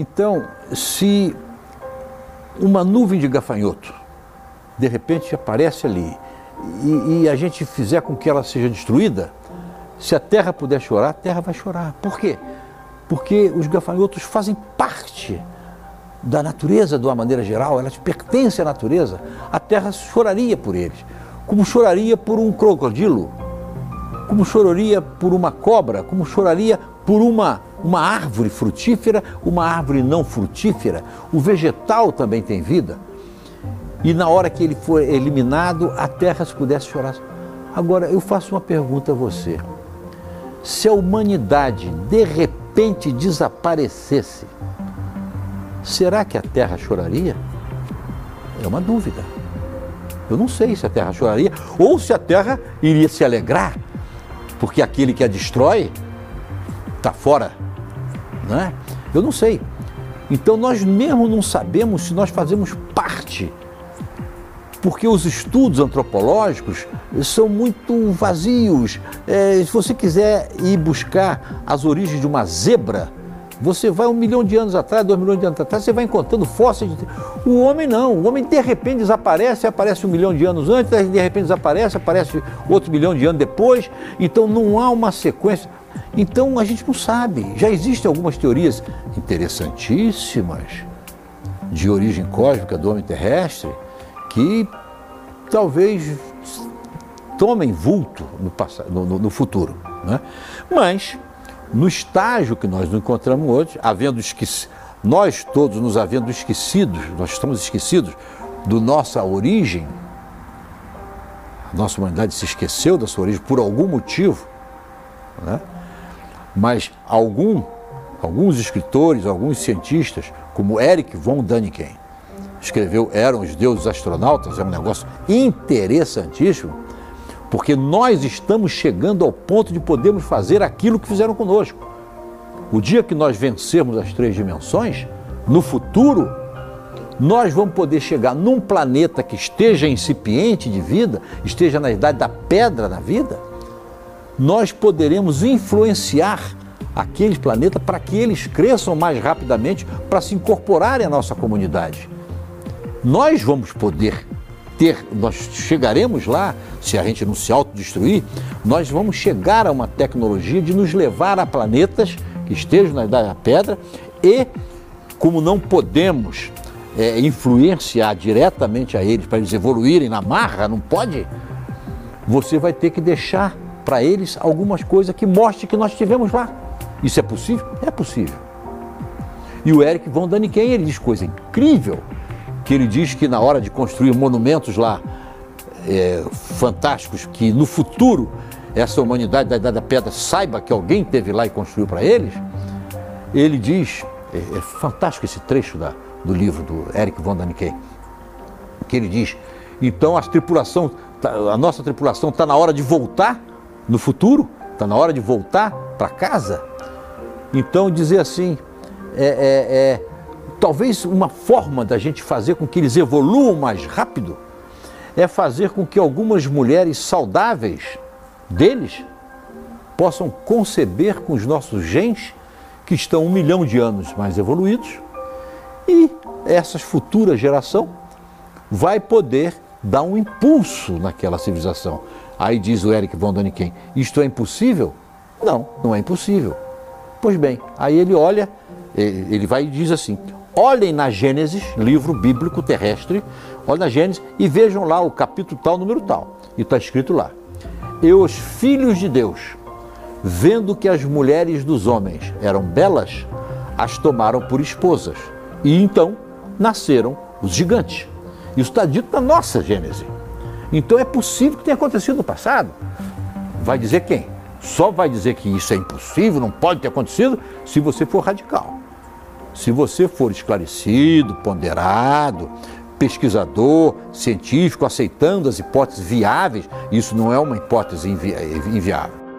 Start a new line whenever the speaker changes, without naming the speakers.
Então, se uma nuvem de gafanhoto de repente aparece ali e, e, a gente fizer com que ela seja destruída, se a terra puder chorar, a terra vai chorar. Por quê? Porque os gafanhotos fazem parte da natureza de uma maneira geral, elas pertencem à natureza. A terra choraria por eles, como choraria por um crocodilo, como choraria por uma cobra, como choraria por uma, uma árvore frutífera, uma árvore não frutífera. O vegetal também tem vida. E na hora que ele for eliminado, a terra se pudesse chorar. Agora, eu faço uma pergunta a você. Se a humanidade de repente desaparecesse, será que a terra choraria? É uma dúvida. Eu não sei se a terra choraria ou se a terra iria se alegrar, porque aquele que a destrói está fora, né? Eu não sei. Então nós mesmo não sabemos se nós fazemos parte, porque os estudos antropológicos são muito vazios. É, se você quiser ir buscar as origens de uma zebra, você vai um milhão de anos atrás, dois milhões de anos atrás, você vai encontrando fósseis. De... O homem não, o homem de repente desaparece, aparece um milhão de anos antes, de repente desaparece, aparece outro milhão de anos depois. Então não há uma sequência. Então a gente não sabe. Já existem algumas teorias interessantíssimas de origem cósmica do homem terrestre que talvez tomem vulto no, passado, no, no futuro. Né? Mas, no estágio que nós nos encontramos hoje, havendo esquecido, nós todos nos havendo esquecidos, nós estamos esquecidos do nossa origem, a nossa humanidade se esqueceu da sua origem por algum motivo, né? mas algum, alguns escritores, alguns cientistas, como Eric von Däniken, escreveu Eram os Deuses Astronautas, é um negócio interessantíssimo, porque nós estamos chegando ao ponto de podermos fazer aquilo que fizeram conosco. O dia que nós vencermos as três dimensões, no futuro, nós vamos poder chegar num planeta que esteja incipiente de vida, esteja na idade da pedra da vida, nós poderemos influenciar aqueles planetas para que eles cresçam mais rapidamente para se incorporarem à nossa comunidade. Nós vamos poder ter, nós chegaremos lá, se a gente não se autodestruir, nós vamos chegar a uma tecnologia de nos levar a planetas que estejam na Idade da Pedra e, como não podemos é, influenciar diretamente a eles para eles evoluírem na marra, não pode, você vai ter que deixar para eles algumas coisas que mostrem que nós estivemos lá. Isso é possível? É possível. E o Eric von Daniken, ele diz coisa incrível, que ele diz que na hora de construir monumentos lá é, fantásticos, que no futuro essa humanidade da Idade da Pedra saiba que alguém teve lá e construiu para eles, ele diz, é, é, fantástico esse trecho da, do livro do Eric von Daniken, que ele diz, então a tripulação, tá, a nossa tripulação está na hora de voltar no futuro, está na hora de voltar para casa. Então, dizer assim, é, é, é, talvez uma forma da gente fazer com que eles evoluam mais rápido é fazer com que algumas mulheres saudáveis deles possam conceber com os nossos genes que estão um milhão de anos mais evoluídos e essas futuras geração vai poder dar um impulso naquela civilização. Aí diz o Eric von Daniken, isto é impossível? Não, não é impossível. Pois bem, aí ele olha, ele vai e diz assim, olhem na Gênesis, livro bíblico terrestre, olhem na Gênesis e vejam lá o capítulo tal, número tal. E está escrito lá, e os filhos de Deus, vendo que as mulheres dos homens eram belas, as tomaram por esposas. E então nasceram os gigantes. Isso está dito na nossa Gênese. Então é possível que tenha acontecido no passado. Vai dizer quem? Só vai dizer que isso é impossível, não pode ter acontecido, se você for radical. Se você for esclarecido, ponderado, pesquisador, científico, aceitando as hipóteses viáveis, isso não é uma hipótese invi inviável.